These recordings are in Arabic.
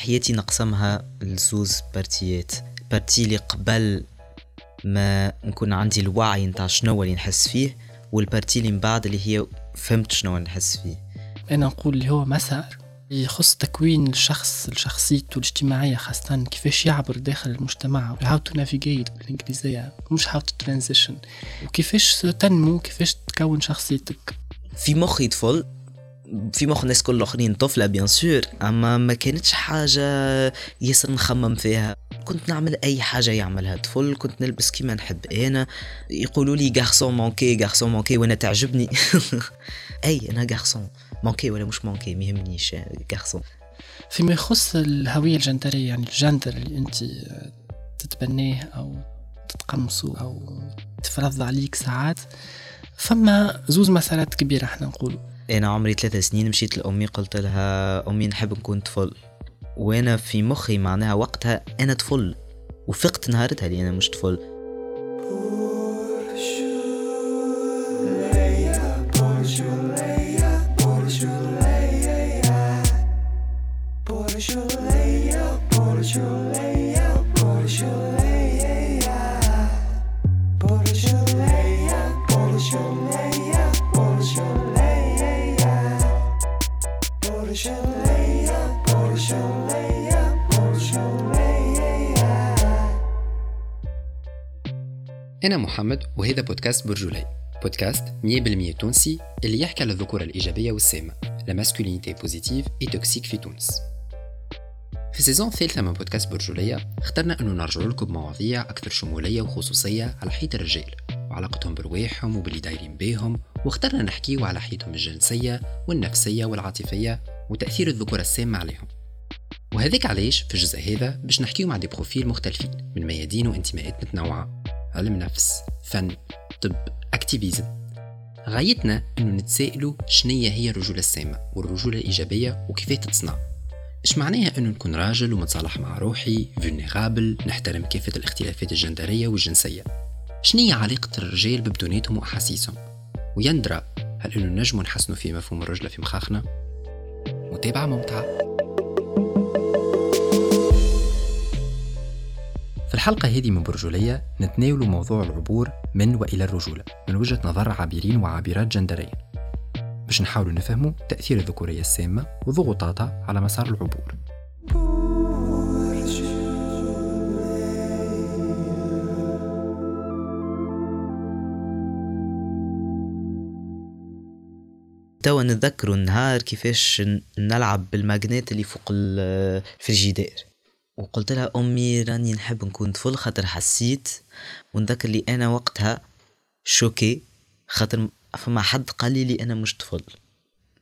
حياتي نقسمها لزوز بارتيات. partie اللي قبل ما نكون عندي الوعي نتاع شنو اللي نحس فيه وال partie اللي من بعد اللي هي فهمت شنو نحس فيه. أنا نقول اللي هو مسار يخص تكوين الشخص شخصيته الاجتماعية خاصة كيفاش يعبر داخل المجتمع how to navigate بالإنجليزية مش how to transition. وكيفاش تنمو كيفاش تكون شخصيتك. في مخي طفل في مخ الناس كل الآخرين طفلة bien sûr أما ما كانتش حاجة ياسر نخمم فيها. كنت نعمل أي حاجة يعملها طفل كنت نلبس كيما نحب أنا. يقولوا لي garçon manqué garçon manqué وأنا تعجبني. أي أنا garçon manqué ولا مش مونكي ما يهمنيش. garçon فيما يخص الهوية الجندرية يعني الجندر اللي أنت تتبنيه أو تتقمصه أو تفرض عليك ساعات فما زوز مسارات كبيرة إحنا نقولوا. أنا عمري ثلاثة سنين مشيت لأمي قلت لها أمي نحب نكون طفل. وأنا في مخي معناها وقتها أنا طفل وفقت نهارتها لي أنا مش طفل. أنا محمد وهذا بودكاست برجولية. بودكاست 100% تونسي اللي يحكي على الذكورة الإيجابية والسامة. La masculinité positive et toxique في تونس. في ال saison الثالثة من بودكاست برجولية اخترنا أنه نرجع لكم بمواضيع أكثر شمولية وخصوصية على حياة الرجال وعلاقتهم برواحهم وباللي دايرين بيهم واخترنا نحكيو على حياتهم الجنسية والنفسية والعاطفية وتأثير الذكورة السامة عليهم. وهذاك علاش؟ في الجزء هذا باش نحكيو مع des profils مختلفين من ميادين وانتماءات متنوعة. علم نفس فن طب activisme غايتنا إنه نتسائلوا شنية هي الرجولة السامة والرجولة الإيجابية وكيف تتصنع إيش معناها أنه نكون راجل ومتصالح مع روحي vulnérable نحترم كافة الاختلافات الجندرية والجنسية؟ شنية علاقة الرجال ببدناتهم وأحاسيسهم؟ ويندرى هل أنه نجم نحسنوا في مفهوم الرجلة في مخاخنا؟ متابعة ممتعة. في الحلقة هذه من برجولية نتناول موضوع العبور من وإلى الرجولة من وجهة نظر عابرين وعابرات جندرية. باش نحاول نفهموا تأثير الذكورية السامة وضغوطاتها على مسار العبور. توا نتذكروا النهار كيفاش نلعب بالماجنات اللي فوق الفريجيدير. وقلت لها أمي راني نحب نكون طفل خاطر حسيت ونذكر لي أنا وقتها choqué خاطر فما حد قال لي, أنا مش طفل.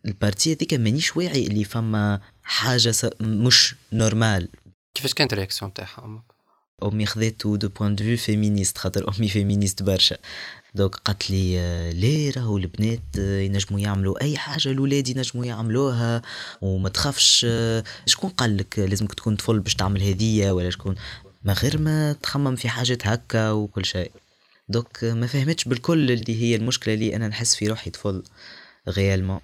ال partie هذيك مانيش واعي اللي فما حاجة مش normale كيفاش كانت ال réaction تاعها أمك؟ أمي خذيتو du point de vue féministe خاطر أمي féministe برشا. Donc قالت لي آه، ليه راهو البنات آه، ينجموا يعملوا أي حاجة الاولاد ينجموا يعملوها وما تخافش آه، شكون قال لك لازمك تكون طفل باش تعمل هدية ولا شكون؟ ما غير ما تخمم في حاجات هكا وكل شيء. دوك ما فهمتش بالكل اللي هي المشكلة اللي أنا نحس في روحي طفل غيالمون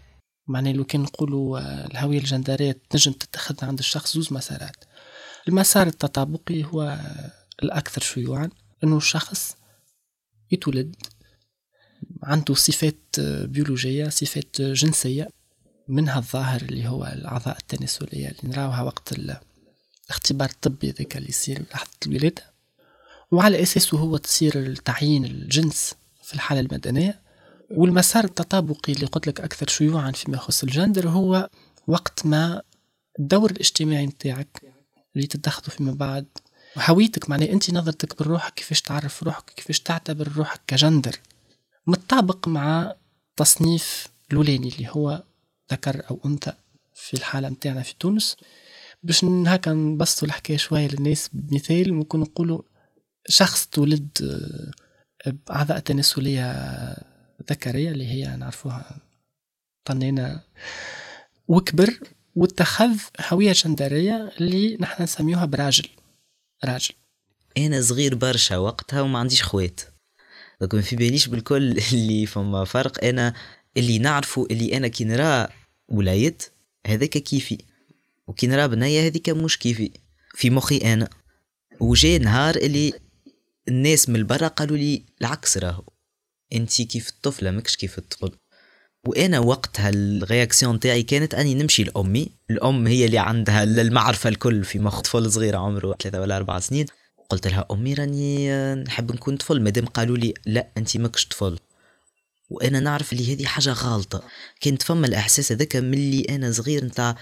معناه لو كان نقولوا الهوية الجندرية تنجم تتخذ عند الشخص زوز مسارات. المسار التطابقي هو الأكثر شيوعا أنه الشخص يتولد عنده صفات بيولوجية صفات جنسية منها الظاهر اللي هو الأعضاء التناسلية اللي نراوها وقت الاختبار الطبي ذاك اللي يصير لحظة الولادة. وعلى أساسه هو تصير تعيين الجنس في الحالة المدنية. والمسار التطابقي اللي قلت لك أكثر شيوعا فيما يخص الجندر هو وقت ما الدور الاجتماعي متاعك اللي تتخذه فيما بعد وهويتك معناه أنت نظرتك بالروح كيفاش تعرف روحك كيفاش تعتبر روحك كجندر. متطابق مع تصنيف الولاني اللي هو ذكر أو أنثى في الحالة متاعنا في تونس. باش هكا نبسطوا الحكاية شوية للناس بمثال ممكن نقولوا شخص تولد آه، بأعضاء تناسلية ذكرية اللي هي نعرفوها طنينة وكبر واتخذ هوية جندرية اللي نحن نسميوها براجل راجل. أنا صغير برشا وقتها وما عنديش خوات. donc ما في باليش بالكل اللي فما فرق أنا اللي نعرفه اللي أنا كي نرى وليد هذاك كيفي وكي نرى بنية هذيك مش كيفي. في مخي أنا. وجاء نهار اللي الناس من برا قالوا لي العكس راهو. انت كيف الطفلة ماكش كيف الطفل. وأنا وقتها ال réaction تاعي كانت أني نمشي لأمي. الأم هي اللي عندها المعرفة الكل في مخ طفل صغير عمره ثلاثة ولا أربع سنين. قلت لها أمي راني نحب نكون طفل. مادام قالوا لي لا أنت ماكش طفل. وأنا نعرف اللي هذه حاجة غالطه كانت فما الإحساس هذاك ملي أنا صغير نتاع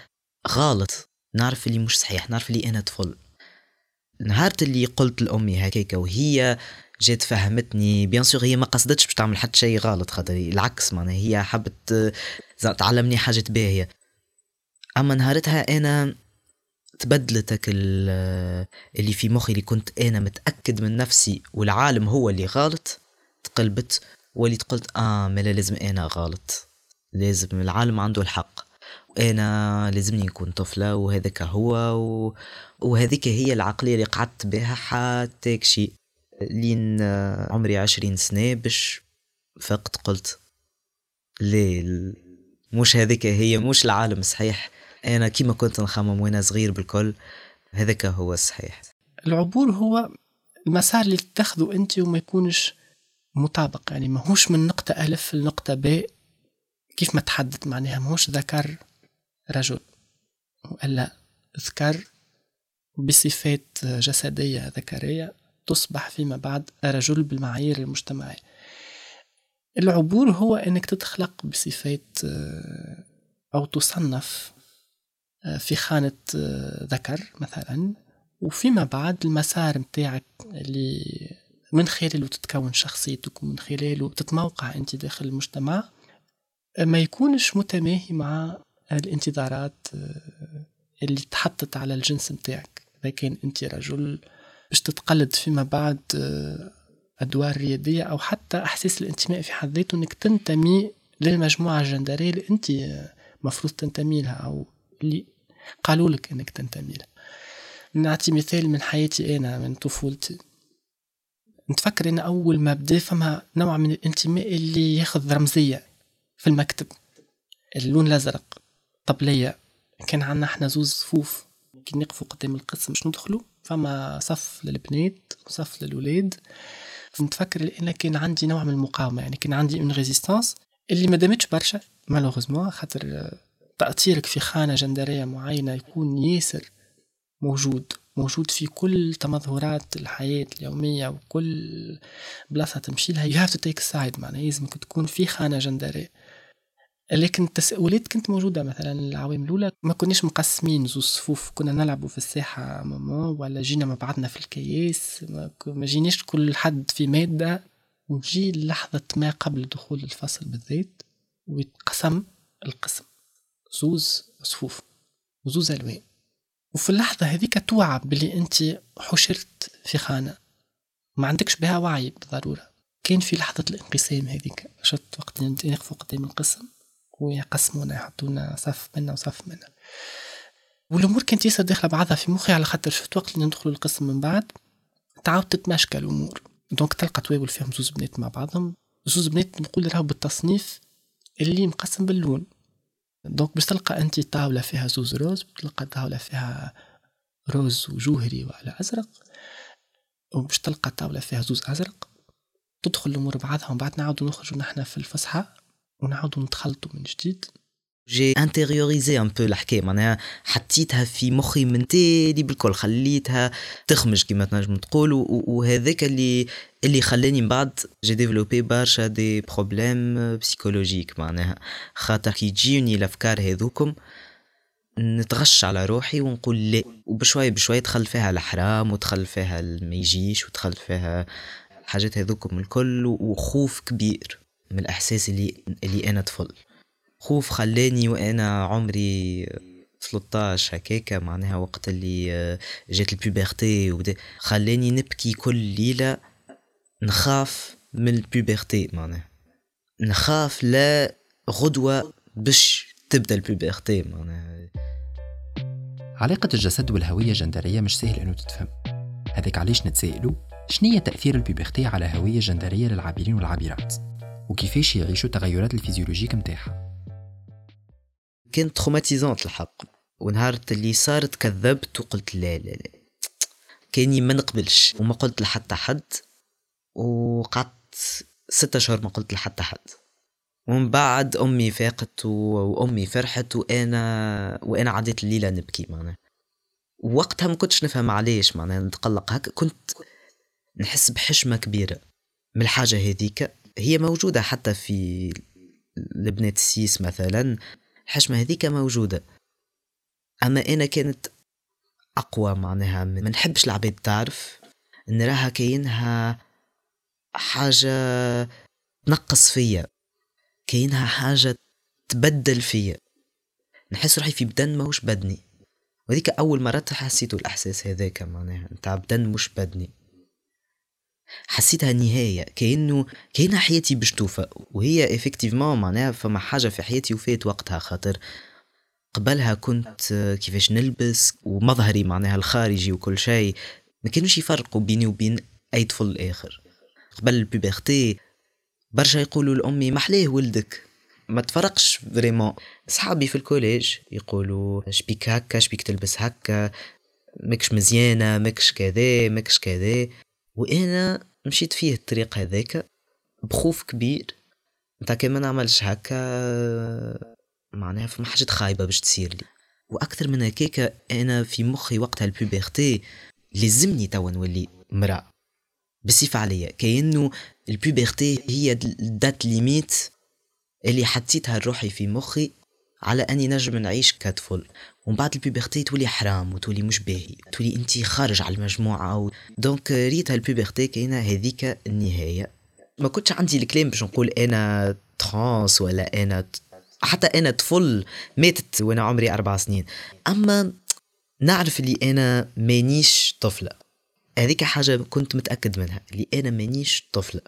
غلط. نعرف اللي مش صحيح نعرف اللي أنا طفل. نهار اللي قلت لأمي هكاك وهي جات فهمتني. بيان سور هي ما قصدتش باش تعمل حتى شيء غلط خاطر العكس معناها هي حبت تعلمني حاجة باهية. أما نهارتها أنا تبدلتك اللي في مخي اللي كنت أنا متأكد من نفسي والعالم هو اللي غلط تقلبت وليت قلت آه ما لازم أنا غلط. لازم العالم عنده الحق. وأنا لازمني نكون طفلة وهذاك هو و... وهذيك هي العقلية اللي قعدت بها حتى شيء. لين عمري عشرين سنة باش فقت قلت ليه مش هذيك هي مش العالم الصحيح أنا كيما كنت نخمم وأنا صغير بالكل هذاك هو الصحيح. العبور هو المسار اللي تاخذه أنت وما يكونش مطابق يعني ماهوش من نقطة ألف لنقطة ب كيف ما تحدد معناها ماهوش ذكر رجل. وإلا ذكر بصفات جسدية ذكرية تصبح فيما بعد رجل بالمعايير المجتمعية. العبور هو أنك تتخلق بصفات آه، أو تصنف في خانة آه، ذكر مثلا وفيما بعد المسار متاعك اللي من خلاله تتكون شخصيتك ومن خلاله تتموقع أنت داخل المجتمع ما يكونش متماهي مع الانتظارات اللي تحطت على الجنس متاعك. إذا كان أنت رجل باش تتقلد فيما بعد آه، أدوار ريادية أو حتى إحساس الانتماء في حد ذاته أنك تنتمي للمجموعة الجندرية اللي آه، مفروض تنتمي لها أو اللي قالوا لك أنك تنتمي لها نعطي مثال من حياتي أنا من طفولتي. نتفكر أن أول ما بدأ فما نوع من الانتماء اللي ياخذ رمزية في المكتب. اللون الأزرق طبلية. كان عنا إحنا زوز صفوف. كي نقفوا قدام القسم باش ندخلوا فما صف للبنات وصف للولاد. نتفكر لأن كان عندي نوع من المقاومة يعني كان عندي une résistance اللي ما دامتش برشا. malheureusement خاطر تأثيرك في خانة جندرية معينة يكون ياسر موجود موجود في كل تمظهرات الحياة اليومية وكل بلاصة تمشي لها. You have to take side معناها لازمك تكون في خانة جندرية. لكن التساؤلات كانت موجودة مثلا العوام الأولى ما كناش مقسمين زوز صفوف كنا نلعبوا في الساحة ماما ولا جينا مع بعضنا في الكياس ما جيناش كل حد في مادة. ونجي لحظة ما قبل دخول الفصل بالذات ويتقسم القسم. زوز صفوف وزوز ألوان. وفي اللحظة هذيك توعى بلي أنت حشرت في خانة. ما عندكش بها وعي بالضرورة. كان في لحظة الانقسام هذيك. شفت وقت نقفوا قدام القسم ويقسمونا يحطونا صف منا وصف منا. والأمور كانت ياسر داخلة بعضها في مخي. على خاطر شفت وقت اللي ندخلوا القسم من بعد تعاود تتماشكى الأمور. donc تلقى طوابل فيهم زوز بنات مع بعضهم. زوز بنات نقول راهو بالتصنيف اللي مقسم باللون. donc باش تلقى انت طاولة فيها زوز rose تلقى طاولة فيها rose وجوهري وعلى أزرق وباش تلقى طاولة فيها زوز أزرق تدخل الأمور بعضها ومن بعد نعاودو نخرجوا نحنا في الفسحة ونعاودوا نتخلطوا من جديد. j'ai intériorisé un peu الحكاية معناها حطيتها في مخي من تالي بالكل خليتها تخمج كما تنجم تقول وهذاك اللي اللي خلاني من بعد j'ai développé برشا des problèmes psychologiques معناها خاطر كي تجيني الأفكار هذوكم نتغش على روحي ونقول لا. وبشوي بشوي دخل فيها الحرام ودخل فيها ما يجيش ودخل فيها الحاجات هذوكم الكل وخوف كبير من الإحساس اللي اللي أنا طفل. خوف خلاني وأنا عمري 13 هكاكا معناها وقت اللي آه، جات ال puberté خلاني نبكي كل ليلة نخاف من ال puberté معناها. نخاف لا غدوة باش تبدأ ال puberté معناها. علاقة الجسد والهوية الجندرية مش سهل إنه تتفهم. هذاك علاش نتسائلوا شنية تأثير ال puberté على هوية جندرية للعابرين والعابرات وكيفاش يعيشوا التغيرات ال physiologiques متاعها؟ كانت traumatisante الحق. ونهار اللي صارت كذبت وقلت لا لا لا. كاني ما نقبلش وما قلت لحتى حد. وقعدت ستة شهور ما قلت لحتى حد. ومن بعد أمي فاقت وأمي فرحت وأنا وأنا عديت الليلة نبكي معناها. وقتها ما كنتش نفهم علاش معناها نتقلق. هكا كنت نحس بحشمة كبيرة من الحاجة هذيك هي موجودة حتى في البنات السيس مثلا. الحشمه هذيك موجودة. أما أنا كانت أقوى معناها ما نحبش العباد تعرف نراها كاينها حاجة تنقص فيا كاينها حاجة تبدل فيا. نحس روحي في بدن ماهوش بدني. وهذيك أول مرة حسيتو الإحساس هذاك معناها نتاع بدن مش بدني. حسيتها نهاية كأنه كأنها حياتي باش توفى. وهي افكتيفمون معناها فما حاجة في حياتي وفات وقتها خاطر قبلها كنت كيفاش نلبس ومظهري معناها الخارجي وكل شيء. ما كانوش يفرقوا بيني وبين أي طفل آخر. قبل ال puberté برشا يقولوا لأمي محليه ولدك؟ ما تفرقش vraiment صحابي في ال collège يقولوا شبيك هكا شبيك تلبس هكا ماكش مزيانة ماكش كذا ماكش كذا. وأنا مشيت فيه الطريق هذاك بخوف كبير. نتا كي ما نعملش هكا معناها فما حاجة خايبة باش تصير لي. وأكثر من هكاك أنا في مخي وقتها ال puberté لازمني توا نولي مرأة بصفة عليا كأنه ال puberté هي ال date limite اللي حطيتها لروحي في مخي على أني نجم نعيش كطفل. ومن بعد ال puberté تولي حرام وتولي مش باهي تولي انت خارج على المجموعة و... donc ريتها ال puberté كاينة هذيك النهاية. ما كنتش عندي الكلام باش نقول أنا trans ولا أنا حتى أنا طفل ماتت وأنا عمري أربع سنين. أما نعرف اللي أنا مانيش طفلة. هذيك حاجة كنت متأكد منها اللي أنا مانيش طفلة.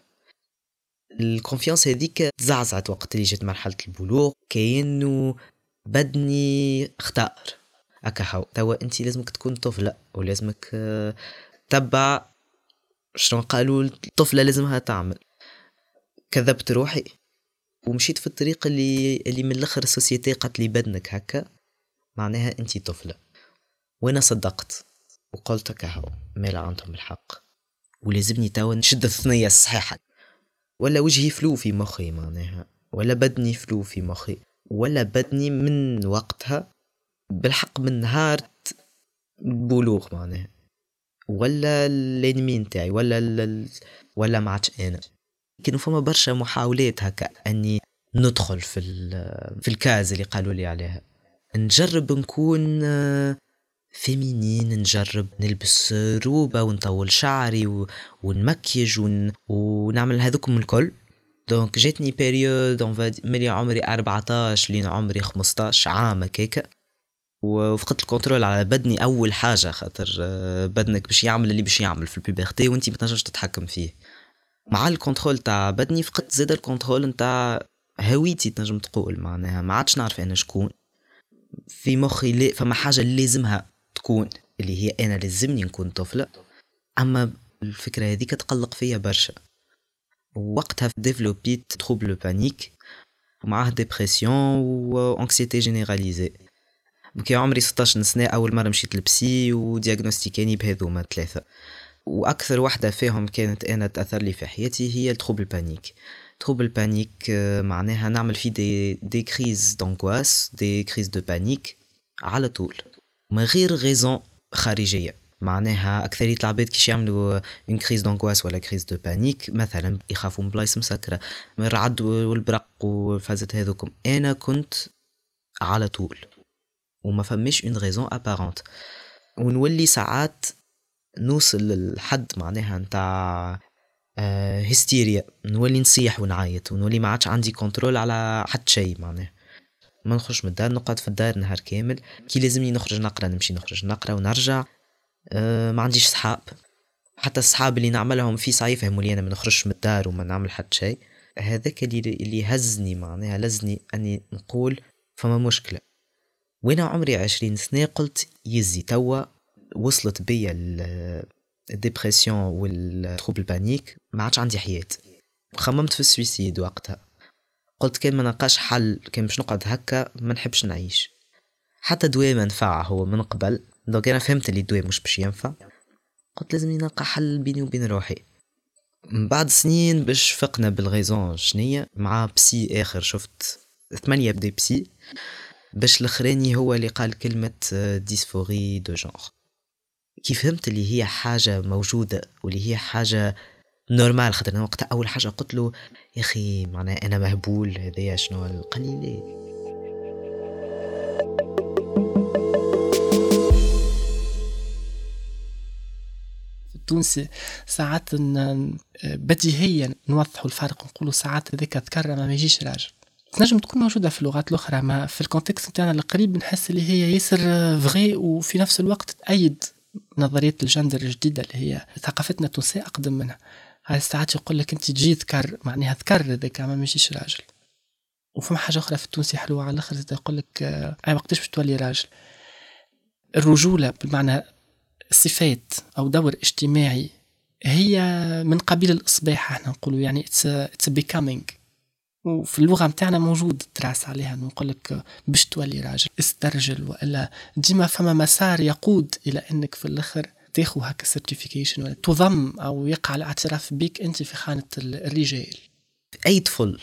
ال confiance هذيك تزعزعت وقت اللي جت مرحلة البلوغ كأنه بدني اختار. هكا هاو توا انت لازمك تكون طفلة ولازمك آه، تبع شنو قالوا الطفلة لازمها تعمل. كذبت روحي. ومشيت في الطريق اللي اللي من الأخر السوسيتي قالت لي بدنك هكا معناها انت طفلة. وأنا صدقت. وقلت كهو مال عندهم الحق. ولازمني توا نشد الثنية الصحيحة. ولا وجهي فلو في مخي معناها ولا بدني فلو في مخي. ولا بدني من وقتها بالحق من نهار البلوغ معناها. ولا الانمي نتاعي ولا ال... ولا ما عادش أنا. كانوا فما برشا محاولات هكا أني ندخل في في ال case اللي قالوا لي عليها. نجرب نكون féminine نجرب نلبس روبة ونطول شعري و... ونمكيج ون... ونعمل هذوكم الكل. donc جاتني période ملي عمري 14 لين عمري 15 عام هكاكا وفقدت ال contrôle على بدني أول حاجة خاطر آه، بدنك باش يعمل اللي باش يعمل في ال puberté وأنت ما تنجمش تتحكم فيه. مع ال contrôle تاع بدني فقدت زاد ال contrôle نتاع هويتي تنجم تقول. معناها ما عادش نعرف أنا شكون. في مخي فما حاجة لازمها تكون اللي هي أنا لازمني نكون طفلة. أما الفكرة هذيك تقلق فيا برشا. وقتها ديفلوبيت trouble panique ومعاه dépression و anxiété généralisée كي عمري 16 سنة أول مرة مشيت ل psy ودياغنوستيكاني بهذوما ثلاثة وأكثر واحدة فيهم كانت أنا تأثر لي في حياتي هي ال trouble panique trouble panique معناها نعمل فيه des, des crises d'angoisse des crises de panique على طول. من غير raison خارجية. معناها أكثرية العباد كيش يعملوا une crise d'angoisse ولا crise de panique مثلا يخافوا من بلايص مسكرة من الرعد والبرق والفازت هذوكم. أنا كنت على طول وما فماش une raison apparente ونولي ساعات نوصل لحد معناها نتاع آه هستيريا نولي نصيح ونعيط ونولي ما عادش عندي كنترول على حد شيء معناها. ما نخرج من الدار نقعد في الدار نهار كامل. كي لازمني نخرج نقرأ نمشي نخرج نقرأ ونرجع. أه ما عنديش صحاب. حتى الصحاب اللي نعملهم في صعيب يفهموا لي أنا ما نخرجش من الدار وما نعمل حتى شيء. هذاك اللي اللي هزني معناها لزني أني نقول فما مشكلة. وأنا عمري عشرين سنة قلت يزي توا وصلت بيا ال dépression وال trouble panique ما عادش عندي حياة. خممت في ال suicide وقتها. قلت كان ما نلقاش حل كان باش نقعد هكا ما نحبش نعيش. حتى دواء ما نفع هو من قبل. donc أنا فهمت اللي الدواء مش باش ينفع قلت لازم نلقى حل بيني وبين روحي. من بعد سنين باش فقنا بال raison شنية مع psy آخر شفت؟ ثمانية بدي psy باش الأخراني هو اللي قال كلمة dysphorie de genre كي فهمت اللي هي حاجة موجودة واللي هي حاجة normale خاطر وقتها أول حاجة قلت له يا أخي معناها أنا مهبول هذايا شنو قال التونسي ساعات بديهيا نوضحوا الفرق ونقولوا ساعات هذاك تكرر ما يجيش راجل. تنجم تكون موجودة في اللغات الأخرى ما في ال contexte نتاعنا القريب نحس اللي هي ياسر vrai وفي نفس الوقت تأيد نظرية الجندر الجديدة اللي هي ثقافتنا التونسية أقدم منها. هاي ساعات يقول لك أنت تجي ذكر معناها ذكر هذاك ما مشيش راجل. وفما حاجة أخرى في التونسي حلوة على الأخر يقول لك أي وقتاش باش تولي راجل؟ الرجولة بالمعنى صفات أو دور اجتماعي هي من قبيل الإصباح إحنا نقولوا يعني it's becoming. وفي اللغة نتاعنا موجود trace عليها نقول لك باش تولي راجل استرجل وإلا ديما فما مسار يقود إلى إنك في الآخر تاخذ هكا certification ولا تضم أو يقع الاعتراف بك أنت في خانة الرجال. أي طفل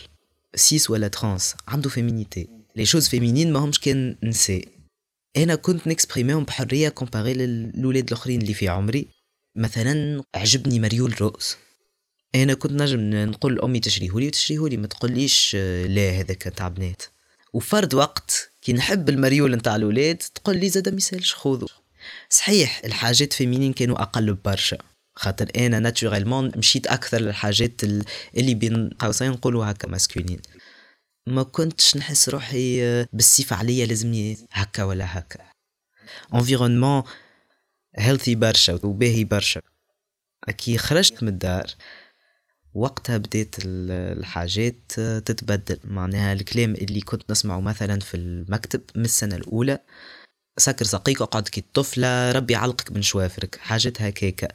cis ولا trans عنده féminité les choses féminines ما همش كان نساء. أنا كنت نكسبريميهم بحرية comparé للولاد الأخرين اللي في عمري. مثلا عجبني مريول rose. أنا كنت نجم نقول لأمي تشريهولي وتشريهولي ما تقوليش لا هذاك تاع بنات. وفرد وقت كي نحب المريول نتاع الولاد تقول لي زاد ميسالش خذوا صحيح الحاجات féminines كانوا أقل برشا خاطر أنا naturellement مشيت أكثر للحاجات اللي بين قوسين نقولوا هكا masculines ما كنتش نحس روحي بالسيف عليا لازمني هكا ولا هكا. environnement healthy برشا وباهي برشا. كي خرجت من الدار وقتها بديت الحاجات تتبدل. معناها الكلام اللي كنت نسمعه مثلا في المكتب من السنة الأولى. سكر ساقيك اقعد كي الطفلة ربي علقك من شوافرك. حاجات هكاكا.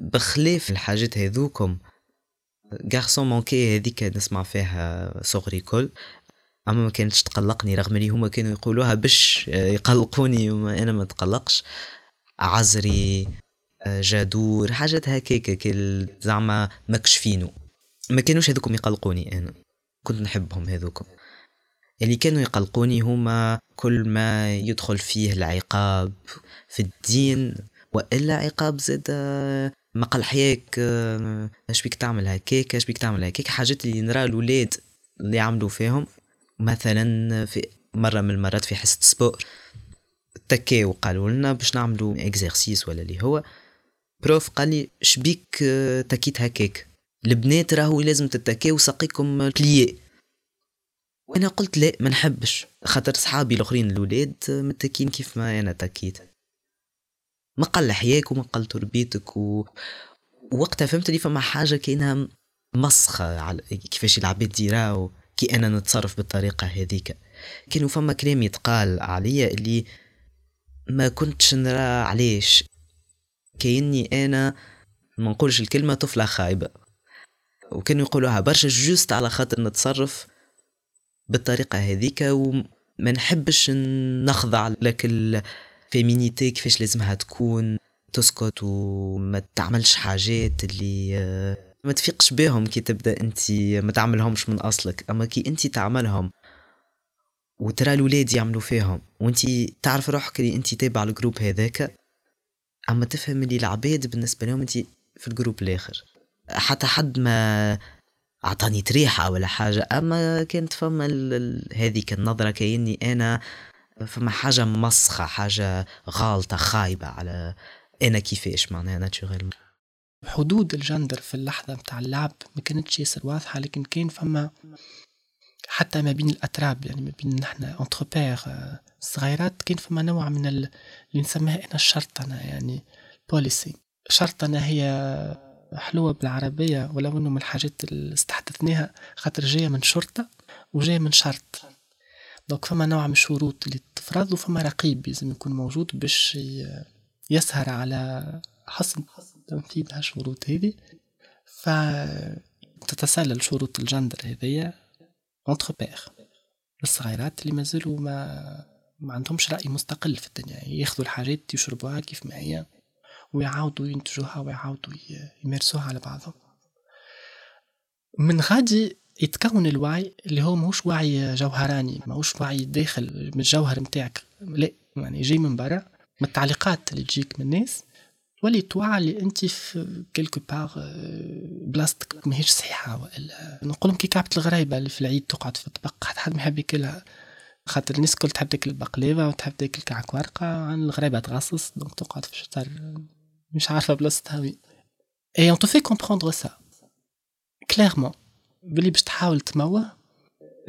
بخلاف الحاجات هذوكم garçon manqué هذيك نسمع فيها صغري كل اما ما كانتش تقلقني رغم اللي هما كانوا يقولوها باش يقلقوني وما أنا ما تقلقش عزري جادور حاجات هكاكا كل زعما مكشفينو ما كانوش هذوكم يقلقوني أنا كنت نحبهم هذوكم اللي كانوا يقلقوني هما كل ما يدخل فيه العقاب في الدين والا عقاب زاد مقال حياك اش بيك تعمل هكاك اش بيك تعمل هكاك؟ حاجات اللي نرى الاولاد اللي عملوا فيهم مثلا في مرة من المرات في حصة sport تكاو قالوا لنا باش نعملوا exercice ولا اللي هو. prof قال لي شبيك تكيت هكاك؟ البنات راهو لازم تتكاو ساقيكم pliés وأنا قلت لا ما نحبش خاطر صحابي الأخرين الاولاد متكين كيف ما أنا تكيت. ما قل حياك وما قل تربيتك و... وقتها فهمت لي فما حاجة كأنها مسخة على كيفاش العباد يراو كي أنا نتصرف بالطريقة هذيك. كانوا فما كلام يتقال عليا اللي ما كنتش نرى علاش. كأني أنا ما نقولش الكلمة طفلة خايبة. وكانوا يقولوها برشا جوست على خاطر نتصرف بالطريقة هذيك وما نحبش نخضع لك féminité كيفاش لازمها تكون تسكت وما تعملش حاجات اللي ما تفيقش بهم كي تبدا انت ما تعملهمش من اصلك اما كي انت تعملهم وترى الولاد يعملوا فيهم وانت تعرف روحك اللي انت تابع ال groupe هذاك اما تفهم اللي العباد بالنسبة لهم انت في ال groupe الآخر حتى حد ما اعطاني طريحة ولا حاجة اما كانت فما هذيك النظره كاني أنا فما حاجة مسخة حاجة غالطة خايبة على أنا كيفاش معناها natural حدود الجندر في اللحظة متاع اللعب ما كانتش ياسر واضحة لكن كان فما حتى ما بين الأتراب يعني ما بين نحن entre pairs صغيرات كان فما نوع من اللي نسميها أنا الشرطنه يعني بوليسي شرطنه هي حلوة بالعربية ولو إنه من الحاجات اللي استحدثناها خاطر جاية من شرطة وجاية من شرط. donc فما نوع من الشروط اللي تفرض وفما رقيب لازم يكون موجود باش يسهر على حسن تنفيذ هالشروط هذه. فتتسلل شروط الجندر هذيا entre pairs الصغيرات اللي مازالوا ما ما عندهمش رأي مستقل في الدنيا. ياخذوا الحاجات يشربوها كيف ما هي ويعاودوا ينتجوها ويعاودوا يمارسوها على بعضهم. من غادي يتكون الوعي اللي هو ماهوش وعي جوهراني ماهوش وعي داخل من الجوهر متاعك لا يعني جاي من برا من التعليقات اللي تجيك من الناس تولي توعى اللي أنت في quelque part بلاصتك ماهيش صحيحة وإلا. نقول كي كعبة الغرايبه اللي في العيد تقعد في الطبق حتى حد ما يحب ياكلها. خاطر الناس الكل تحب تاكل البقلاوه وتحب تاكل كعك ورقه عن الغرايبه تغصص donc تقعد في الشطر مش عارفة بلاصتها وين. et on te fait comprendre ça clairement بلي باش تحاول تموه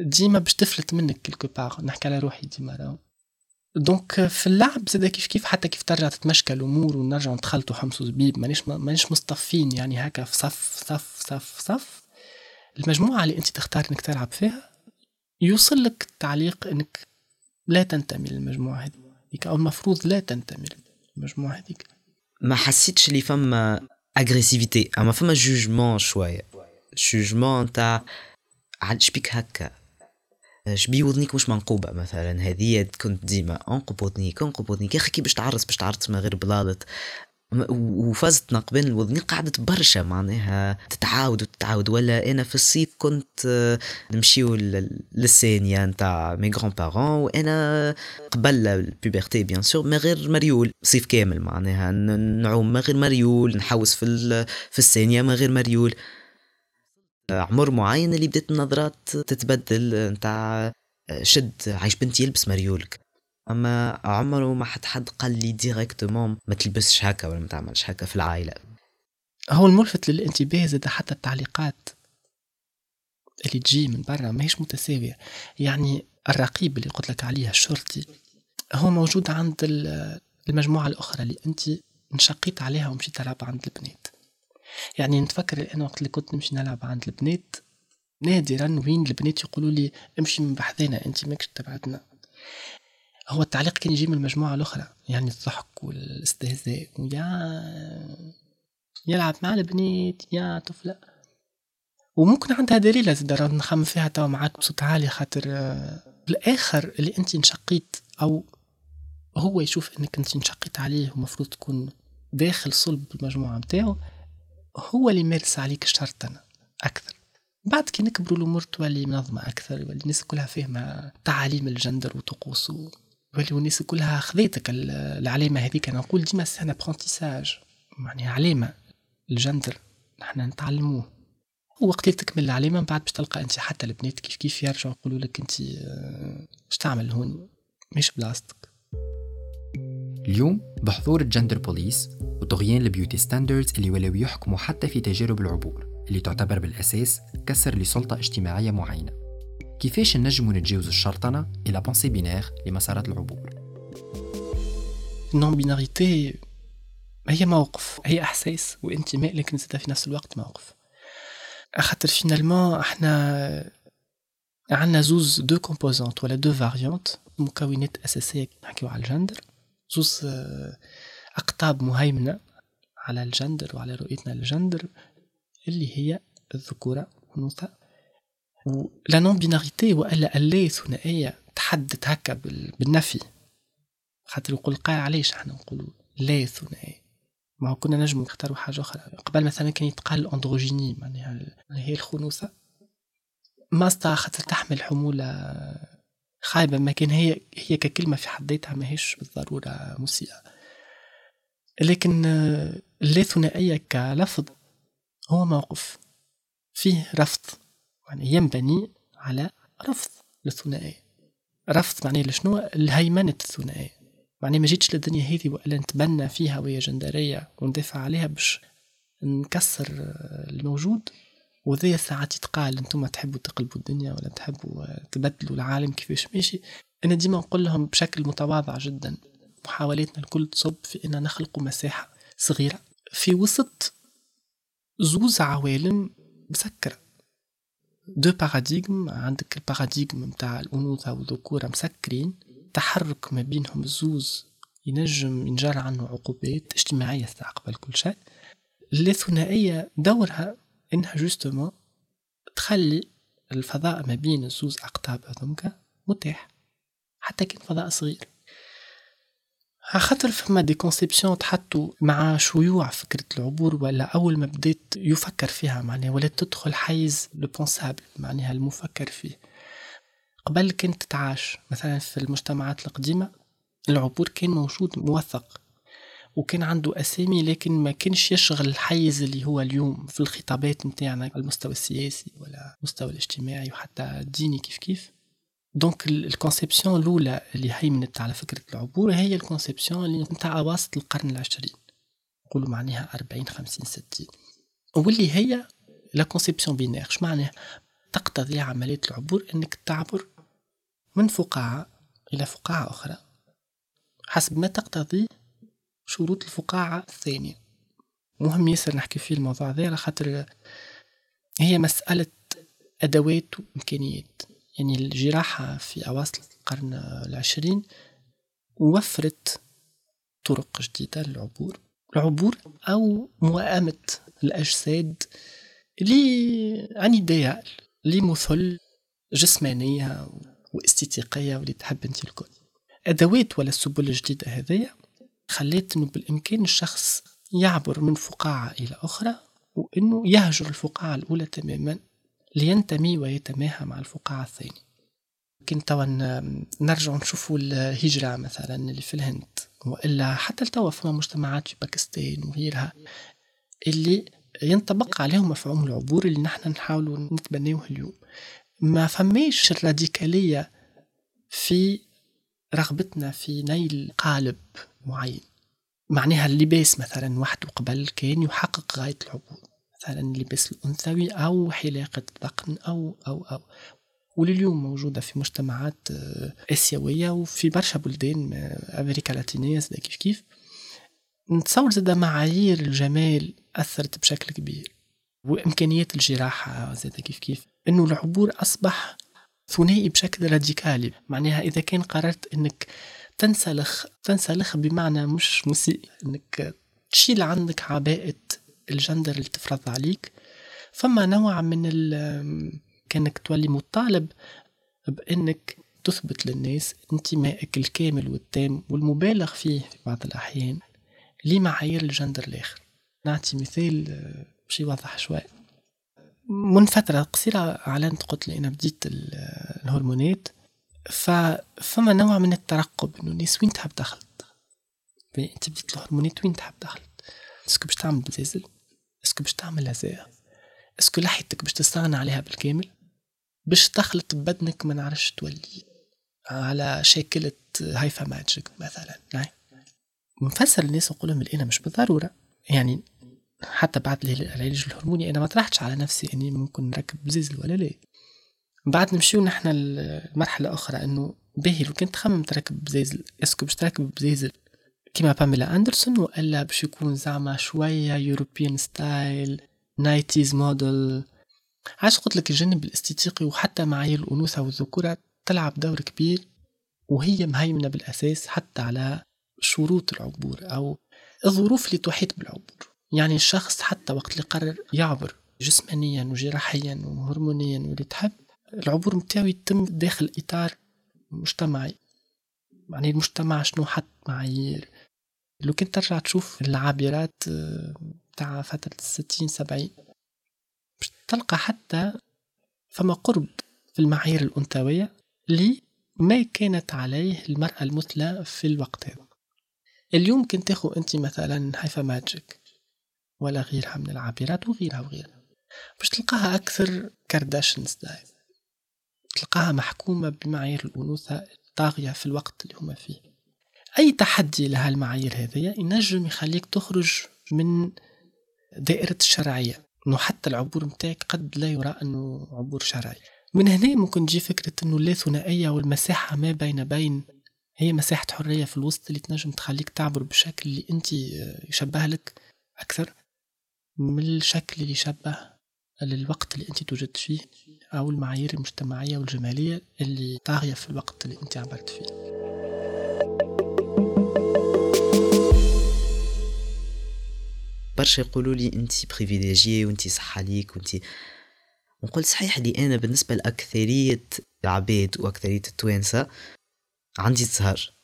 ديما باش تفلت منك quelque part نحكي على روحي ديما راهو. donc في اللعب زاد كيف كيف حتى كيف ترجع تتمشكى الأمور ونرجع نتخلطوا حمص وزبيب مانيش مانيش مصطفين يعني هكا في صف صف صف صف. المجموعة اللي أنت تختار إنك تلعب فيها يوصل لك التعليق إنك لا تنتمي للمجموعة هذه أو المفروض لا تنتمي للمجموعة هذيك. ما حسيتش اللي فما agressivité أما فما jugement شوية. jugement نتاع شبيك هكا؟ شبي وذنيك مش منقوبة مثلا؟ هذه كنت ديما انقب وذنيك انقب وذنيك يا أخي كي باش تعرس باش تعرس ما غير بلالط وفازتنا قبل الوذنيك قعدت برشا معناها تتعاود وتتعاود. ولا أنا في الصيف كنت آه، نمشيو للسينيا نتاع mes grands-parents وأنا قبل ال puberté bien sûr ما غير مريول. صيف كامل معناها نعوم ما غير مريول نحوس في في السينيا ما غير مريول. عمر معين اللي بدات النظرات تتبدل نتاع شد عايش بنتي يلبس مريولك. أما عمره ما حد حد قال لي directement ما تلبسش هكا ولا ما تعملش هكا في العائلة. هو الملفت للانتباه زاد حتى التعليقات اللي تجي من برا ماهيش متساوية. يعني الرقيب اللي قلت لك عليه الشرطي هو موجود عند المجموعة الأخرى اللي أنت انشقيت عليها ومشيت تلعب عند البنات. يعني نتفكر أنا وقت اللي كنت نمشي نلعب عند البنات نادرا وين البنات يقولوا لي امشي من بحذانا انت ماكش تبعدنا هو التعليق كان يجي من المجموعة الأخرى يعني الضحك والاستهزاء ويا يلعب مع البنات يا طفلة. وممكن عندها دليل زاد نخمم فيها توا معاك بصوت عالي خاطر الآخر اللي أنت انشقيت أو هو يشوف أنك أنت انشقيت عليه ومفروض تكون داخل صلب المجموعة متاعه هو اللي يمارس عليك الشرطنة أكثر. بعد كي نكبروا الأمور تولي منظمة أكثر واللي الناس كلها فاهمة تعاليم الجندر وطقوسه يوليو الناس كلها خذيتك العلامة هذيك. أنا نقول ديما c'est un apprentissage يعني علامة الجندر. نحن نتعلموه. وقت اللي تكمل العلامة من بعد باش تلقى أنت حتى البنات كيف كيف يرجعوا يقولوا لك أنت اش تعمل هون؟ مش بلاصتك. اليوم بحضور ال gender police وطغيان ال beauty standards اللي ولاو يحكموا حتى في تجارب العبور اللي تعتبر بالأساس كسر لسلطة اجتماعية معينة. كيفاش نجموا نتجاوز الشرطنة et la pensée binaire لمسارات العبور؟ ال non-binarité هي موقف هي إحساس وانتماء لكن زاد في نفس الوقت موقف. خاطر finalement إحنا عندنا زوز deux composantes ولا deux variantes مكونات أساسية نحكيو على الجندر. زوز أقطاب مهيمنة على الجندر وعلى رؤيتنا للجندر اللي هي الذكورة والأنوثة و la non-binarité وألا اللا ثنائية تحدد هكا بالنفي. خاطر يقول قال علاش إحنا نقولوا لا ثنائي ما هو كنا نجمو نختاروا حاجة أخرى. قبل مثلا كان يتقال الأندروجيني معناها هي الخنوثة. ماستا خاطر تحمل حمولة خايبة ما كان هي هي ككلمة في حد ذاتها ماهيش بالضرورة مسيئة لكن اللا ثنائية كلفظ هو موقف فيه رفض. يعني ينبني على رفض للثنائي رفض معناه لشنو؟ الهيمنة الثنائية. معناه ما جيتش للدنيا هذه وإلا نتبنى فيها وهي جندرية وندافع عليها باش نكسر الموجود. وذي ساعات يتقال أنتم تحبوا تقلبوا الدنيا ولا تحبوا تبدلوا العالم كيفاش؟ ماشي. أنا ديما نقول لهم بشكل متواضع جدا محاولاتنا الكل تصب في ان نخلق مساحة صغيرة. في وسط زوز عوالم مسكرة. deux paradigmes عندك ال paradigme متاع الأنوثة والذكورة مسكرين. تحرك ما بينهم الزوز ينجم ينجر عنه عقوبات اجتماعية قبل كل شيء. الثنائية دورها إنها justement تخلي الفضاء ما بين الزوز أقطاب هذومك متاح حتى كان فضاء صغير. خاطر فما des conceptions تحطوا مع شيوع فكرة العبور ولا أول ما بديت يفكر فيها معناها ولا تدخل حيز le pensable معناها المفكر فيه. قبل كانت تتعاش مثلا في المجتمعات القديمة العبور كان موجود موثق. وكان عنده أسامي لكن ما كانش يشغل الحيز اللي هو اليوم في الخطابات نتاعنا على المستوى السياسي ولا المستوى الاجتماعي وحتى الديني كيف كيف. donc ال conception الاولى اللي هيمنت على فكرة العبور هي ال conception اللي نتاع وسط القرن العشرين. نقولوا معناها 40 50 60 واللي هي la conception binaire اش معناها؟ تقتضي عملية العبور إنك تعبر من فقاعة إلى فقاعة أخرى. حسب ما تقتضي شروط الفقاعة الثانية. مهم ياسر نحكي فيه الموضوع ذا على خاطر هي مسألة أدوات وإمكانيات. يعني الجراحة في أواسط القرن العشرين وفرت طرق جديدة للعبور. العبور أو موائمة الأجساد لعنيدية لمثل جسمانية واستيتيقية واللي تحب أنت الكل. أدوات ولا السبل الجديدة هذية خليت أنه بالإمكان الشخص يعبر من فقاعة إلى أخرى وأنه يهجر الفقاعة الأولى تماما لينتمي ويتماهى مع الفقاعة الثانية. كنت توا نرجع نشوفوا الهجرة مثلا اللي في الهند وإلا حتى توا فما مجتمعات في باكستان وغيرها اللي ينطبق عليهم مفهوم العبور اللي نحن نحاولوا نتبنوه اليوم. ما فماش الراديكالية في رغبتنا في نيل قالب معين. معناها اللباس مثلا وحده قبل كان يحقق غاية العبور. مثلا اللباس الأنثوي أو حلاقة الذقن أو أو أو. ولليوم موجودة في مجتمعات آه، آسيوية وفي برشا بلدان آه، أمريكا اللاتينية كيف كيف. نتصور زاد معايير الجمال أثرت بشكل كبير. وإمكانيات الجراحة زاد كيف كيف. إنه العبور أصبح ثنائي بشكل راديكالي. معناها إذا كان قررت إنك تنسلخ تنسلخ بمعنى مش مسيء. إنك تشيل عندك عباءة الجندر اللي تفرض عليك. فما نوع من كأنك تولي مطالب بإنك تثبت للناس انتمائك الكامل والتام والمبالغ فيه في بعض الأحيان لمعايير الجندر الآخر. نعطي مثال آه، باش يوضح شوي. من فترة قصيرة أعلنت قلت لي أنا بديت الهرمونات فما نوع من الترقب إنه الناس وين تحب دخلت أنت بديت الهرمونات وين تحب دخلت est-ce que باش تعمل بزازل est-ce que باش تعمل laser est-ce que لحيتك باش تستغنى عليها بالكامل؟ باش تخلط ببدنك ما نعرفش تولي على شاكلة هايفا ماجيك مثلا نفسر الناس نقول لهم أنا مش بالضرورة. يعني حتى بعد العلاج الهرموني أنا ما طرحتش على نفسي إني ممكن نركب بزيزل ولا لا. بعد نمشيو نحن لمرحلة أخرى إنه باهي لو كنت تخمم تركب بزيزل est-ce que باش تركب بزيزل كيما باميلا أندرسون وإلا باش يكون زعما شوية European style nineties model. علاش قلت لك الجانب الاستيتيقي وحتى معايير الأنوثة والذكورة تلعب دور كبير وهي مهيمنة بالأساس حتى على شروط العبور أو الظروف اللي تحيط بالعبور. يعني الشخص حتى وقت اللي قرر يعبر جسمانيا وجراحيا وهرمونيا واللي تحب العبور متاعو يتم داخل إطار مجتمعي. يعني المجتمع شنو حط معايير. لو كنت ترجع تشوف العابرات آه، تاع فترة الستين سبعين باش تلقى حتى فما قرب في المعايير الأنثوية اللي ما كانت عليه المرأة المثلى في الوقت هذا. اليوم كنت تاخو أنت مثلا هايفا ماجيك ولا غيرها من العابرات وغيرها وغيرها. باش تلقاها أكثر Kardashian style تلقاها محكومة بمعايير الأنوثة الطاغية في الوقت اللي هما فيه. أي تحدي لها المعايير هذه ينجم يخليك تخرج من دائرة الشرعية. إنه حتى العبور متاعك قد لا يرى أنه عبور شرعي. من هنا ممكن تجي فكرة إنه اللاثنائية والمساحة ما بين بين هي مساحة حرية في الوسط اللي تنجم تخليك تعبر بالشكل اللي أنت يشبه لك أكثر. من الشكل اللي يشبه للوقت اللي انت توجد فيه أو المعايير المجتمعية والجمالية اللي طاغية في الوقت اللي انت عبرت فيه. برشا يقولوا لي انت بريفيليجي وانت صح عليك وانت نقول صحيح لي أنا بالنسبة لأكثرية العباد وأكثرية التوانسة عندي الزهر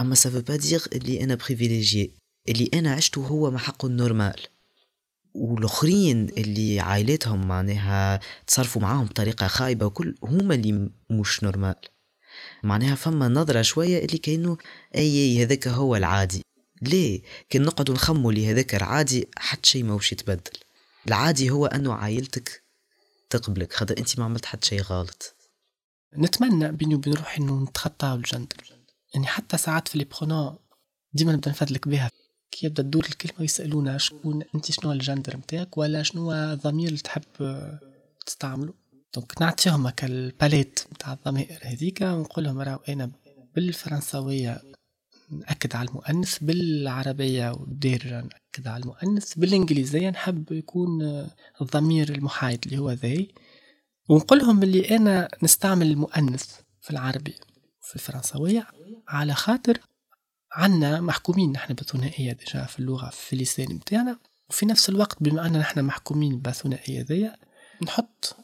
أما ça veut pas dire اللي أنا privilégié اللي أنا عشته هو ما حقه ال normal. والآخرين اللي عائلتهم معناها تصرفوا معاهم بطريقة خايبة وكل هما اللي مش normal معناها فما نظرة شوية اللي كأنه أي هذاك هو العادي. ليه؟ كان نقعدو نخممو اللي هذاك العادي حتى شيء ماهوش يتبدل. العادي هو أنه عائلتك تقبلك. خاطر أنت ما عملت حتى شيء غلط. نتمنى بيني وبين روحي إنه نتخطى الجندر يعني حتى ساعات في لي ديما نبدأ نفدلك بها. كي يبدا تدور الكلمة ويسألونا شكون أنت شنو الجندر نتاعك ولا شنو الضمير اللي تحب تستعمله. donc نعطيهم هكا ال palette نتاع الضمائر هذيك ونقول لهم راهو أنا بالفرنساوية نأكد على المؤنث بالعربية والدارجة نأكد على المؤنث بالإنجليزية نحب يكون الضمير المحايد اللي هو ذي. ونقول لهم اللي أنا نستعمل المؤنث في العربي وفي الفرنسوية على خاطر عنا محكومين نحن بالثنائية ديجا في اللغة في اللسان متاعنا وفي نفس الوقت بما أننا نحن محكومين بالثنائية ذي نحط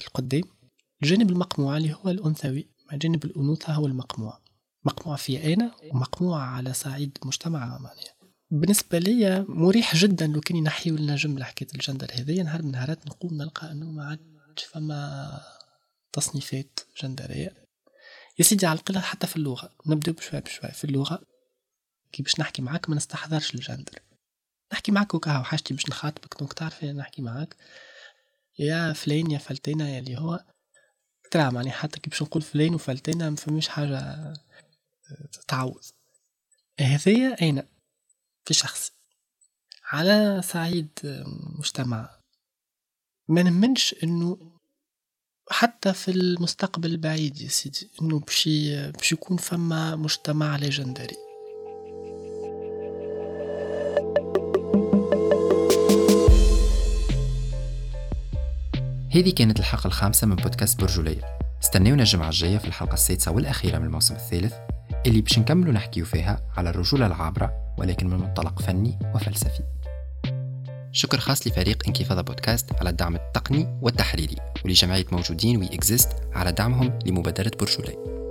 القدام الجانب المقموع اللي هو الأنثوي مع جانب الأنوثة هو المقموع. مقموع في أنا ومقموع على صعيد مجتمع معناها بالنسبة لي مريح جدا لو كان ينحيو لنا جملة حكاية الجندر هذيا. نهار من نهارات نقوم نلقى أنه ما عادش فما تصنيفات جندرية. يا سيدي على حتى في اللغة نبدأ بشوي بشوي في اللغة. كي باش نحكي معاك ما نستحضرش الجندر. نحكي معاك وكا حاجتي باش نخاطبك donc تعرف نحكي معاك. يا فلان يا فلتينا يا اللي هو. ترى معني حتى كي باش نقول فلان وفلتينا ما فماش حاجة تتعوض هذايا أين في شخصي. على صعيد مجتمع. ما نمنش إنه حتى في المستقبل البعيد يا سيدي إنه باش باش يكون فما مجتمع ليجندري. هذه كانت الحلقة الخامسة من بودكاست برجولية. استنونا الجمعة الجاية في الحلقة السادسة والأخيرة من الموسم الثالث اللي باش نكملوا نحكيو فيها على الرجولة العابرة ولكن من منطلق فني وفلسفي. شكر خاص لفريق انكفاضة بودكاست على الدعم التقني والتحريري ولجمعية موجودين وي على دعمهم لمبادرة برجولي